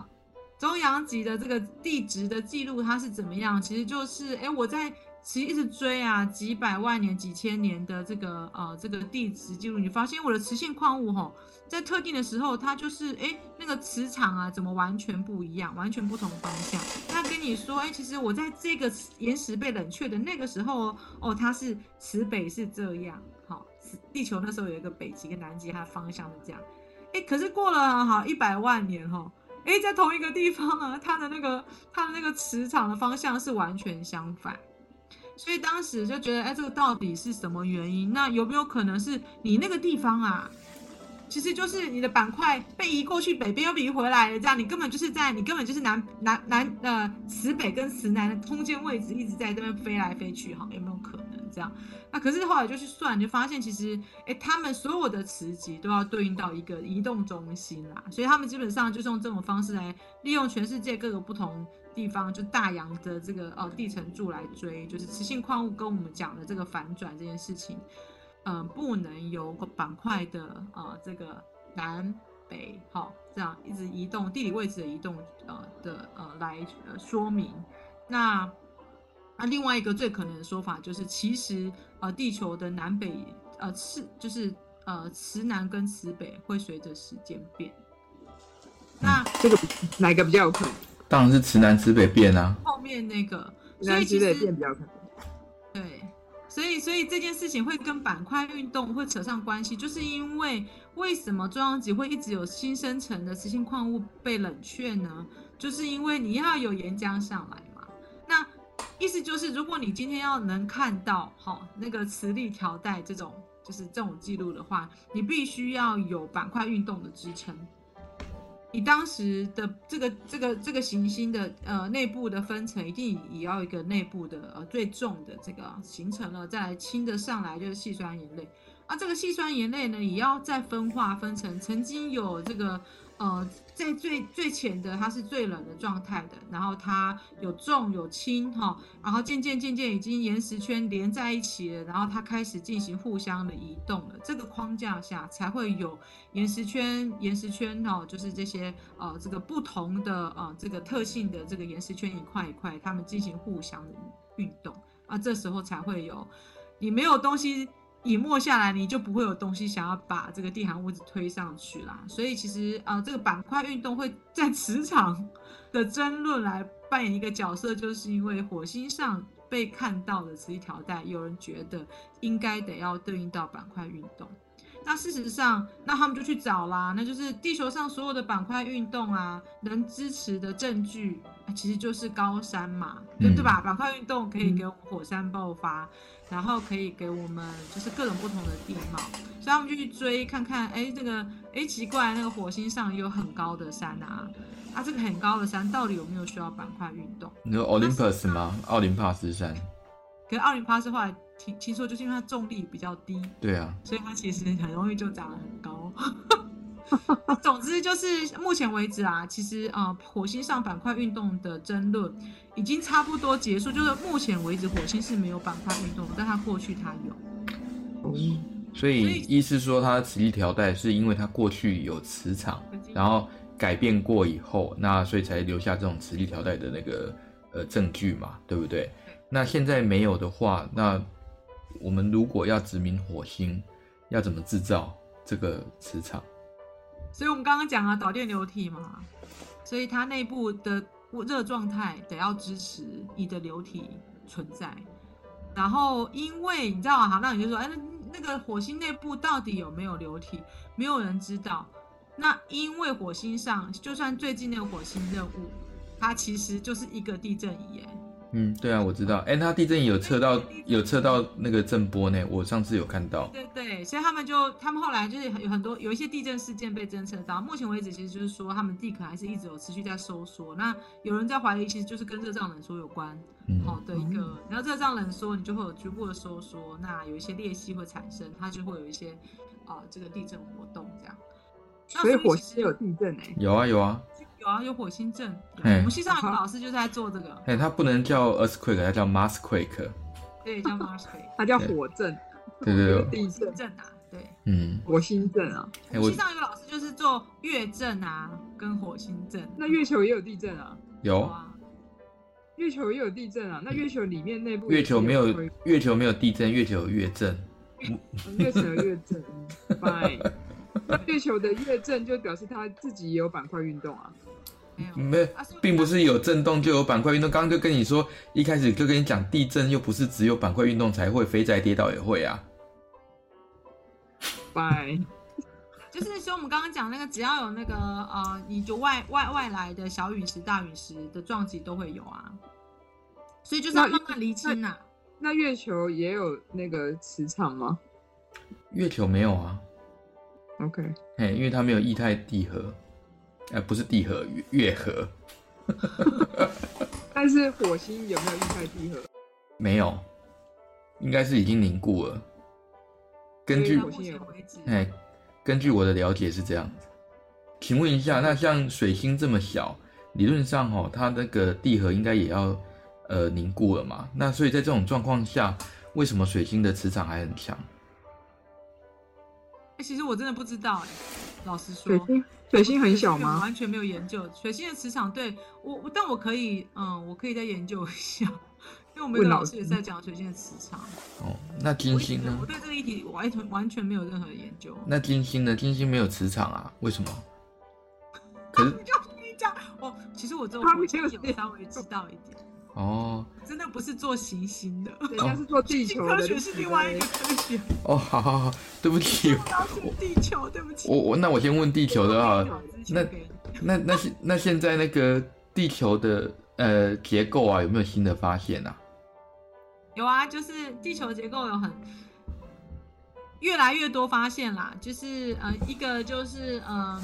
Speaker 3: 中央极的这个地质的记录它是怎么样？其实就是哎我在。其实一直追啊，几百万年、几千年的这个呃这个地质记录，你发现我的磁性矿物吼，在特定的时候，它就是哎那个磁场啊，怎么完全不一样，完全不同方向。那跟你说，哎，其实我在这个岩石被冷却的那个时候哦，它是磁北是这样，好，地球那时候有一个北极跟南极，它方向是这样。哎，可是过了好一百万年哈，哎，在同一个地方啊，它的那个它的那个磁场的方向是完全相反。所以当时就觉得，哎，这个到底是什么原因？那有没有可能是你那个地方啊，其实就是你的板块被移过去，北边又移回来了，这样你根本就是在你根本就是南南南呃磁北跟磁南的空间位置一直在这边飞来飞去，哈，有没有可能这样？那可是后来就去算，就发现其实，哎，他们所有的磁极都要对应到一个移动中心啦，所以他们基本上就是用这种方式来利用全世界各个不同。地方就大洋的这个呃地层柱来追，就是磁性矿物跟我们讲的这个反转这件事情，嗯、不能由板块的呃这个南北好这样一直移动，地理位置的移动呃的呃来呃说明。那那另外一个最可能的说法就是，其实呃地球的南北呃是就是呃磁南跟磁北会随着时间变。那
Speaker 2: 这个哪个比较有可能？
Speaker 1: 当然是磁南磁北变啊，
Speaker 3: 后面那个，
Speaker 2: 所以其实变比较可能。
Speaker 3: 对，所以所以这件事情会跟板块运动会扯上关系，就是因为为什么中央级会一直有新生成的磁性矿物被冷却呢？就是因为你要有岩浆上来意思就是，如果你今天要能看到好那个磁力条带这种就是这种记录的话，你必须要有板块运动的支撑。你当时的这个这个这个行星的呃内部的分层，一定也要一个内部的呃最重的这个形成了，再来轻的上来就是细酸盐类，而这个细酸盐类呢，也要再分化分成曾经有这个。呃，在最最浅的，它是最冷的状态的，然后它有重有轻哈，然后渐渐渐渐已经岩石圈连在一起了，然后它开始进行互相的移动了，这个框架下才会有岩石圈岩石圈哈，就是这些呃这个不同的呃这个特性的这个岩石圈一块一块，它们进行互相的运动啊，这时候才会有你没有东西。隐没下来，你就不会有东西想要把这个地寒物质推上去啦。所以其实啊、这个板块运动会 *laughs* 在磁场的争论来扮演一个角色，就是因为火星上被看到的磁力条带，有人觉得应该得要对应到板块运动。那事实上，那他们就去找啦，那就是地球上所有的板块运动啊，能支持的证据，其实就是高山嘛，对、嗯、对吧？板块运动可以给我们火山爆发。然后可以给我们就是各种不同的地貌，所以他们就去追看看，哎，这个哎、欸，奇怪，那个火星上有很高的山啊，啊，这个很高的山到底有没有需要板块运动？
Speaker 1: 你说 Olympus 吗？奥林帕斯山。
Speaker 3: 可是奥林帕斯后来听听说，就是因为它重力比较低，
Speaker 1: 对啊，
Speaker 3: 所以它其实很容易就长得很高。*laughs* 总之就是目前为止啊，其实呃，火星上板块运动的争论已经差不多结束。就是目前为止，火星是没有板块运动，但它过去它有。
Speaker 1: 嗯，所以意思说它磁力条带是因为它过去有磁场，然后改变过以后，那所以才留下这种磁力条带的那个呃证据嘛，对不对？那现在没有的话，那我们如果要殖民火星，要怎么制造这个磁场？
Speaker 3: 所以我们刚刚讲了导电流体嘛，所以它内部的热状态得要支持你的流体存在。然后因为你知道啊，那你就说，哎，那那个火星内部到底有没有流体？没有人知道。那因为火星上，就算最近那个火星任务，它其实就是一个地震仪，
Speaker 1: 嗯，对啊，我知道。哎，它地震有测到，有测到那个震波呢。我上次有看到。
Speaker 3: 对对，所以他们就，他们后来就是有很多有一些地震事件被侦测到。目前为止，其实就是说他们地壳还是一直有持续在收缩。那有人在怀疑，其实就是跟热胀冷缩有关。
Speaker 1: 嗯。
Speaker 3: 好的一个，然后热胀冷缩，你就会有局部的收缩，那有一些裂隙会产生，它就会有一些啊、呃、这个地震活动这样。
Speaker 2: 所以火星有地震哎？
Speaker 1: 有啊有啊。
Speaker 3: 有啊，有火星震。我们系上有个老师就是在做这个。
Speaker 1: 哎，他不能叫 earthquake，他叫 marsquake。
Speaker 3: 对，叫 marsquake，*laughs*
Speaker 2: 他叫火震。
Speaker 1: 对对对，
Speaker 3: 地震啊，对。
Speaker 1: 嗯，
Speaker 2: 火星震啊。
Speaker 3: 我们系上有个老师就是做月震啊，跟火星震。
Speaker 2: 那月球也有地震啊？
Speaker 1: 有啊。
Speaker 2: 月球也有地震啊？那月球里面内部？
Speaker 1: 月球没有，月球没有地震，月球有月震。
Speaker 2: 月球有月震，fine。那月球的月震就表示它自己也有板块运动啊。
Speaker 1: 没有，并不是有震动就有板块运动。刚刚就跟你说，一开始就跟你讲，地震又不是只有板块运动才会，肥宅跌倒也会啊。
Speaker 2: 拜。*laughs*
Speaker 3: 就是说，我们刚刚讲那个，只要有那个呃，你就外外外来的小陨石、大陨石的撞击都会有啊。所以就是要慢慢厘清呐。
Speaker 2: 那月球也有那个磁场吗？
Speaker 1: 月球没有啊。
Speaker 2: OK。
Speaker 1: 嘿，因为它没有液态地核。哎、呃，不是地核，月核。*laughs*
Speaker 2: 但是火星有没有液态地核？
Speaker 1: 没有，应该是已经凝固了。根据哎，根据我的了解是这样子。请问一下，那像水星这么小，理论上哦，它那个地核应该也要呃凝固了嘛？那所以在这种状况下，为什么水星的磁场还很
Speaker 3: 强？其实我真的不知道哎、欸，老实说。
Speaker 2: 水星水星很小吗？
Speaker 3: 完全没有研究水星的磁场。对我，但我可以，嗯，我可以再研究一下，*laughs* 因为我们的老师也在讲水星的磁场。
Speaker 1: 哦，那金星呢？
Speaker 3: 我对这个议题完全完全没有任何研究。
Speaker 1: 那金星呢？金星没有磁场啊？为什么？*laughs* 可是，
Speaker 3: 就跟你讲，哦，其其实我这种火星有稍微知道一点。
Speaker 1: 哦，
Speaker 3: 真的不是做行星的，
Speaker 2: 人家是做地球的，*laughs*
Speaker 3: 科学是另外一个科学。
Speaker 1: 哦，*laughs* 好好好，对不起，
Speaker 3: 我地球，对不起。
Speaker 1: 我我那我先问地球的啊，那那那现那现在那个地球的呃结构啊，有没有新的发现啊？
Speaker 3: 有啊，就是地球结构有很。越来越多发现啦，就是呃，一个就是嗯，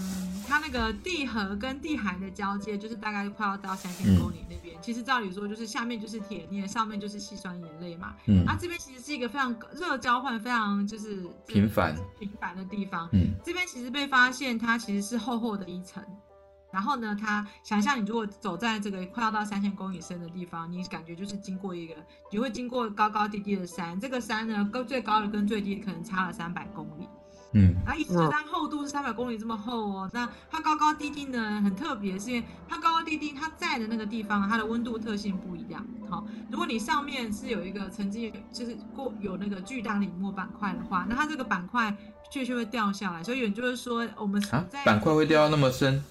Speaker 3: 它那个地核跟地函的交界，就是大概快要到三千公里那边。嗯、其实照理说，就是下面就是铁镍，上面就是细酸盐类嘛。嗯。那这边其实是一个非常热交换，非常就是
Speaker 1: 频繁
Speaker 3: 频繁的地方。
Speaker 1: 嗯。
Speaker 3: 这边其实被发现，它其实是厚厚的一层。然后呢，它想象你如果走在这个快要到三千公里深的地方，你感觉就是经过一个，你会经过高高低低的山。这个山呢，跟最高的跟最低的可能差了三百公里。
Speaker 1: 嗯，
Speaker 3: 那意思就它厚度是三百公里这么厚哦。那它高高低低呢，很特别，是因为它高高低低，它在的那个地方，它的温度特性不一样。好，如果你上面是有一个曾经就是过有那个巨大的隐没板块的话，那它这个板块确实会掉下来。所以也就是说，我们在、
Speaker 1: 啊、板块会掉到那么深。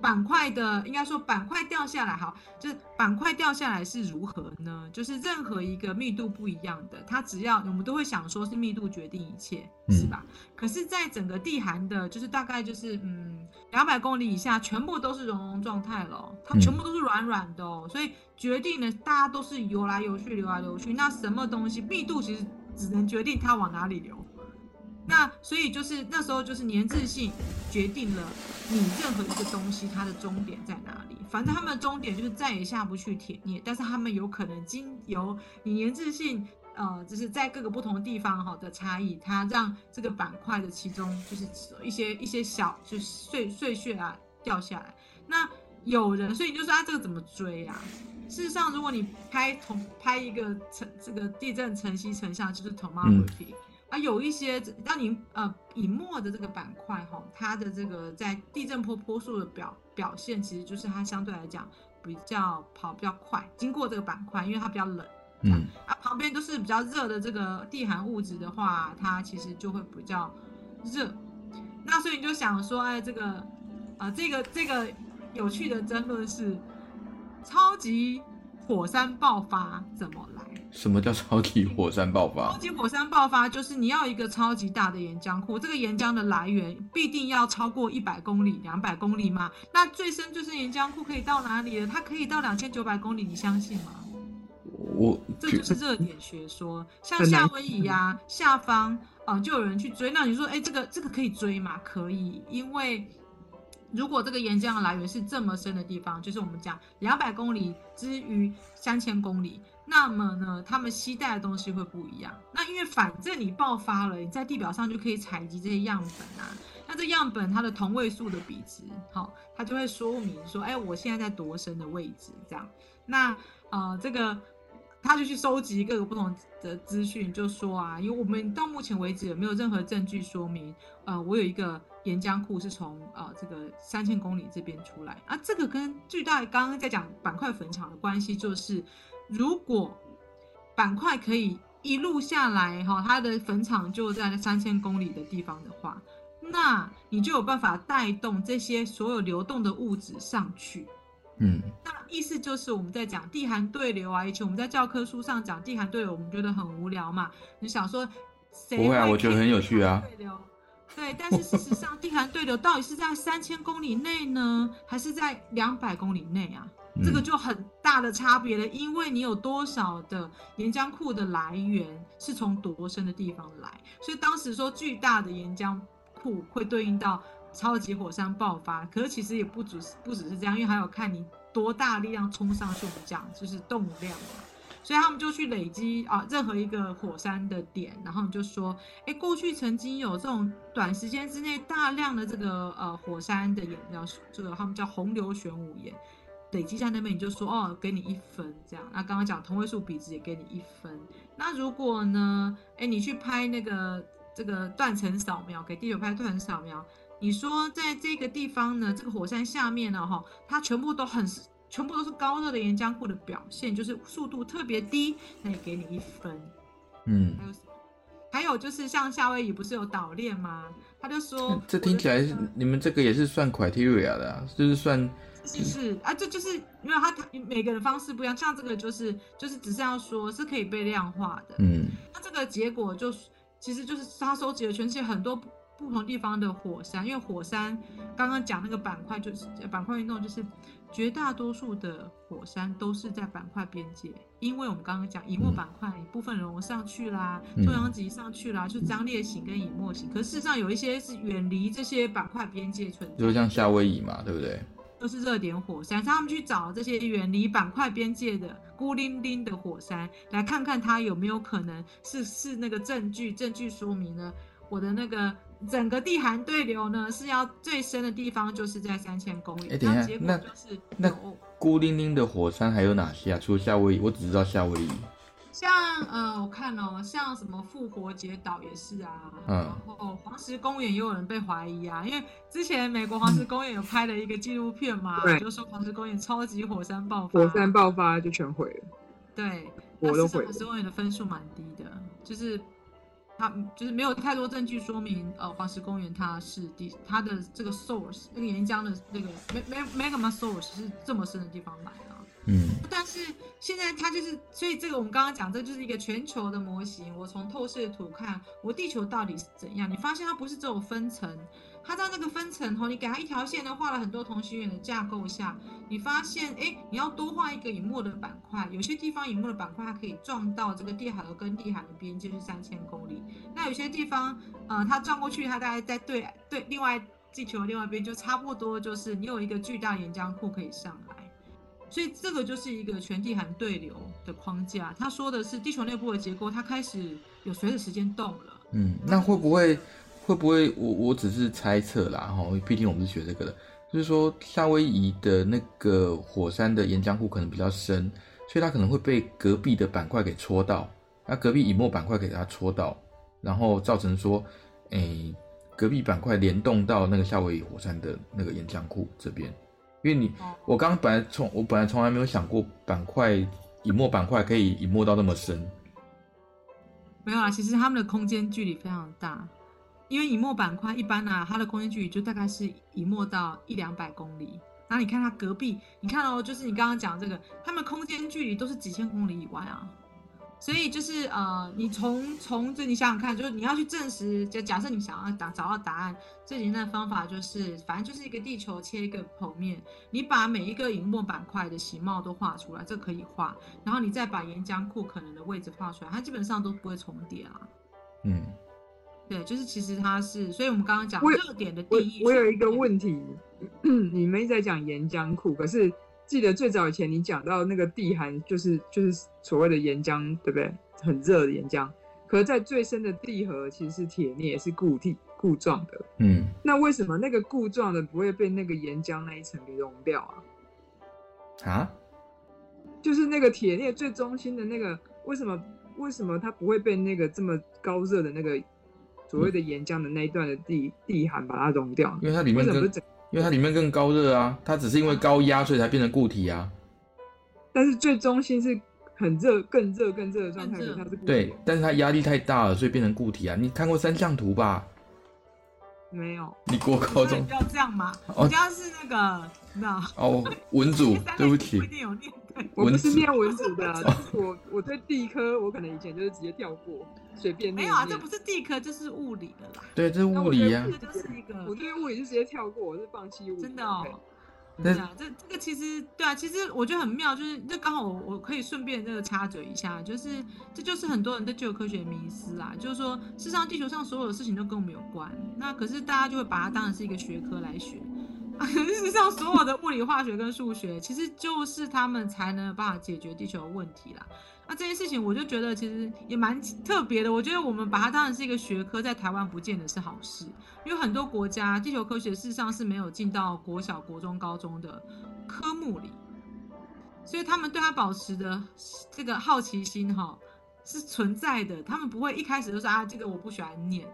Speaker 3: 板块的应该说板块掉下来，好，就是板块掉下来是如何呢？就是任何一个密度不一样的，它只要我们都会想说是密度决定一切，是吧？嗯、可是，在整个地函的，就是大概就是嗯两百公里以下，全部都是熔融状态了，它全部都是软软的哦，所以决定了，大家都是游来游去，流来流去。那什么东西密度其实只能决定它往哪里流。那所以就是那时候就是粘滞性决定了你任何一个东西它的终点在哪里。反正他们的终点就是再也下不去铁镍，但是他们有可能经由你粘滞性，呃，就是在各个不同的地方哈的差异，它让这个板块的其中就是一些一些小就是碎碎屑啊掉下来。那有人，所以你就说啊，这个怎么追啊？事实上，如果你拍同拍一个成这个地震层析成像，就是 tomography。啊，有一些让你呃隐没的这个板块哈，它的这个在地震波波速的表表现，其实就是它相对来讲比较跑比较快，经过这个板块，因为它比较冷，嗯，啊旁边都是比较热的这个地寒物质的话，它其实就会比较热。那所以你就想说，哎，这个啊、呃，这个这个有趣的争论是，超级火山爆发怎么来？
Speaker 1: 什么叫超级火山爆发？
Speaker 3: 超级火山爆发就是你要一个超级大的岩浆库，这个岩浆的来源必定要超过一百公里、两百公里嘛。那最深最深岩浆库可以到哪里了？它可以到两千九百公里，你相信吗？
Speaker 1: 我
Speaker 3: 这就是热点学说，像夏威夷呀、啊、下方啊、呃，就有人去追。那你说，哎，这个这个可以追吗？可以，因为如果这个岩浆的来源是这么深的地方，就是我们讲两百公里之于三千公里。那么呢，他们携带的东西会不一样。那因为反正你爆发了，你在地表上就可以采集这些样本啊。那这样本它的同位素的比值，好，它就会说明说，哎，我现在在多深的位置这样。那呃，这个他就去收集各个不同的资讯，就说啊，因为我们到目前为止也没有任何证据说明，呃，我有一个岩浆库是从呃这个三千公里这边出来啊。这个跟巨大刚刚在讲板块坟场的关系就是。如果板块可以一路下来，哈，它的坟场就在三千公里的地方的话，那你就有办法带动这些所有流动的物质上去。
Speaker 1: 嗯，
Speaker 3: 那意思就是我们在讲地寒对流啊，以前我们在教科书上讲地寒对流，我们觉得很无聊嘛。你想说，谁会？
Speaker 1: 不会啊，我觉得很有趣啊。
Speaker 3: 对流，对，但是事实上，地寒对流到底是在三千公里内呢，还是在两百公里内啊？这个就很大的差别了，因为你有多少的岩浆库的来源是从多深的地方来，所以当时说巨大的岩浆库会对应到超级火山爆发，可是其实也不只是不只是这样，因为还有看你多大力量冲上去，我们讲就是动量嘛，所以他们就去累积啊任何一个火山的点，然后就说，哎，过去曾经有这种短时间之内大量的这个呃火山的岩料，这个他们叫洪流玄武岩。累积在那边，你就说哦，给你一分这样。那刚刚讲同位素比值也给你一分。那如果呢？哎，你去拍那个这个断层扫描，给地球拍断层扫描，你说在这个地方呢，这个火山下面呢，哈，它全部都很，全部都是高热的岩浆库的表现，就是速度特别低，那也给你一分。
Speaker 1: 嗯。
Speaker 3: 还有什么？还有就是像夏威夷不是有岛链吗？他就说，
Speaker 1: 这听起来你们这个也是算 criteria 的啊，就是算。
Speaker 3: 是啊，这就是因为他每个人方式不一样，像这个就是就是只是要说是可以被量化的，
Speaker 1: 嗯，
Speaker 3: 那这个结果就其实就是他收集了全世界很多不同地方的火山，因为火山刚刚讲那个板块就是板块运动，就是绝大多数的火山都是在板块边界，因为我们刚刚讲隐没板块一部分融上去啦，中央级上去啦，就张裂型跟隐没型，可事实上有一些是远离这些板块边界存在，
Speaker 1: 就像夏威夷嘛，对不对？
Speaker 3: 都是热点火山，他们去找这些远离板块边界的孤零零的火山，来看看它有没有可能是是那个证据，证据说明了我的那个整个地寒对流呢是要最深的地方就是在三千公里。
Speaker 1: 哎，等一下，那那孤零零的火山还有哪些啊？除了夏威夷，我只知道夏威夷。
Speaker 3: 像呃，我看哦，像什么复活节岛也是啊，
Speaker 1: 嗯，
Speaker 3: 然后黄石公园也有人被怀疑啊，因为之前美国黄石公园有拍了一个纪录片嘛，
Speaker 2: 对，
Speaker 3: 就说黄石公园超级火山爆发，
Speaker 2: 火山爆发就全毁了，
Speaker 3: 对，
Speaker 2: 我都毁了。
Speaker 3: 黄石公园的分数蛮低的，就是它就是没有太多证据说明呃黄石公园它是地它的这个 source 那个岩浆的那个 mag magma source 是这么深的地方来的。
Speaker 1: 嗯，
Speaker 3: 但是现在它就是，所以这个我们刚刚讲，这就是一个全球的模型。我从透视图看，我地球到底是怎样？你发现它不是只有分层，它在那个分层后，你给它一条线呢，画了很多同心圆的架构下，你发现，哎，你要多画一个隐没的板块，有些地方隐没的板块它可以撞到这个地核跟地函的边界是三千公里，那有些地方，呃，它撞过去，它大概在对对另外地球的另外一边就差不多，就是你有一个巨大岩浆库可以上来。所以这个就是一个全地函对流的框架。他说的是地球内部的结构，它开始有随着时间动了。
Speaker 1: 嗯，那会不会会不会我我只是猜测啦哈，毕竟我们是学这个的，就是说夏威夷的那个火山的岩浆库可能比较深，所以它可能会被隔壁的板块给戳到，那隔壁隐没板块给它戳到，然后造成说，诶，隔壁板块联动到那个夏威夷火山的那个岩浆库这边。因为你，我刚刚本来从我本来从来没有想过板块隐没板块可以隐没到那么深。
Speaker 3: 没有啊，其实他们的空间距离非常大，因为隐没板块一般呢、它的空间距离就大概是隐没到一两百公里。然后你看它隔壁，你看哦，就是你刚刚讲这个，它们空间距离都是几千公里以外啊。所以就是呃，你从从这你想想看，就是你要去证实，就假设你想要打找到答案，最简单的方法就是，反正就是一个地球切一个剖面，你把每一个隐没板块的形貌都画出来，这可以画，然后你再把岩浆库可能的位置画出来，它基本上都不会重叠啊。
Speaker 1: 嗯，
Speaker 3: 对，就是其实它是，所以我们刚刚讲热点的定义
Speaker 2: 我。我有一个问题，你们一直在讲岩浆库，可是。记得最早以前你讲到那个地寒，就是就是所谓的岩浆，对不对？很热的岩浆。可是在最深的地核其实是铁镍，是固体固状的。
Speaker 1: 嗯，
Speaker 2: 那为什么那个固状的不会被那个岩浆那一层给溶掉啊？
Speaker 1: 啊？
Speaker 2: 就是那个铁镍最中心的那个，为什么为什么它不会被那个这么高热的那个所谓的岩浆的那一段的地地函把它融掉？
Speaker 1: 因为它里面更因为它里面更高热啊，它只是因为高压所以才变成固体啊。
Speaker 2: 但是最中心是很热、更热、更热的状态，它是
Speaker 1: 对，但是它压力太大了，所以变成固体啊。你看过三相图吧？
Speaker 2: 没有。
Speaker 1: 你国高中
Speaker 3: 不要这样嘛？我家是那个，那
Speaker 1: 哦，文组，*laughs* 对不起。*laughs*
Speaker 2: 我不是念文组的，*laughs* 我我对地科，我可能以前就是直接跳过，随便念。
Speaker 3: 没有啊，这不是地科，这是物理的啦。
Speaker 1: 对，这是物理呀。
Speaker 3: 这就是一个，
Speaker 2: 我对物理就直接跳过，我是放弃物理。
Speaker 3: 真的哦。对啊，这这个其实对啊，其实我觉得很妙，就是这刚好我我可以顺便这个插嘴一下，就是这就是很多人对地球科学迷思啦，就是说事实上地球上所有的事情都跟我们有关，那可是大家就会把它当成是一个学科来学。*laughs* 事实上，所有的物理、化学跟数学，其实就是他们才能有办法解决地球的问题啦。那这件事情，我就觉得其实也蛮特别的。我觉得我们把它当成是一个学科，在台湾不见得是好事，因为很多国家地球科学事实上是没有进到国小、国中、高中的科目里，所以他们对它保持的这个好奇心哈是存在的。他们不会一开始就说啊，这个我不喜欢念。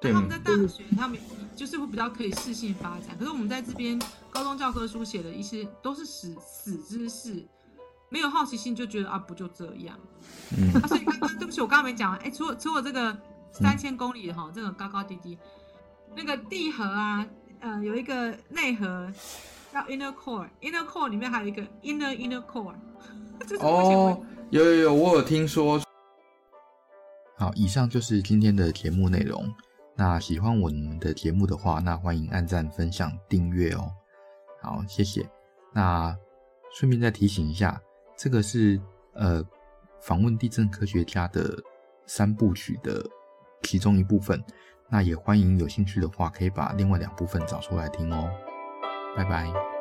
Speaker 3: 对，他们在大学，他们就是会比较可以适性发展。可是我们在这边高中教科书写的一些都是死死知识，没有好奇心就觉得啊，不就这样。
Speaker 1: 嗯。
Speaker 3: 啊、所以刚刚对不起，我刚刚没讲完。哎，除了除了这个三千公里的哈，这个高高低低，那个地核啊，呃，有一个内核叫 inner core，inner core 里面还有一个 inner inner core。*laughs*
Speaker 1: 哦，有有有，我有听说。好，以上就是今天的节目内容。那喜欢我们的节目的话，那欢迎按赞、分享、订阅哦。好，谢谢。那顺便再提醒一下，这个是呃访问地震科学家的三部曲的其中一部分。那也欢迎有兴趣的话，可以把另外两部分找出来听哦。拜拜。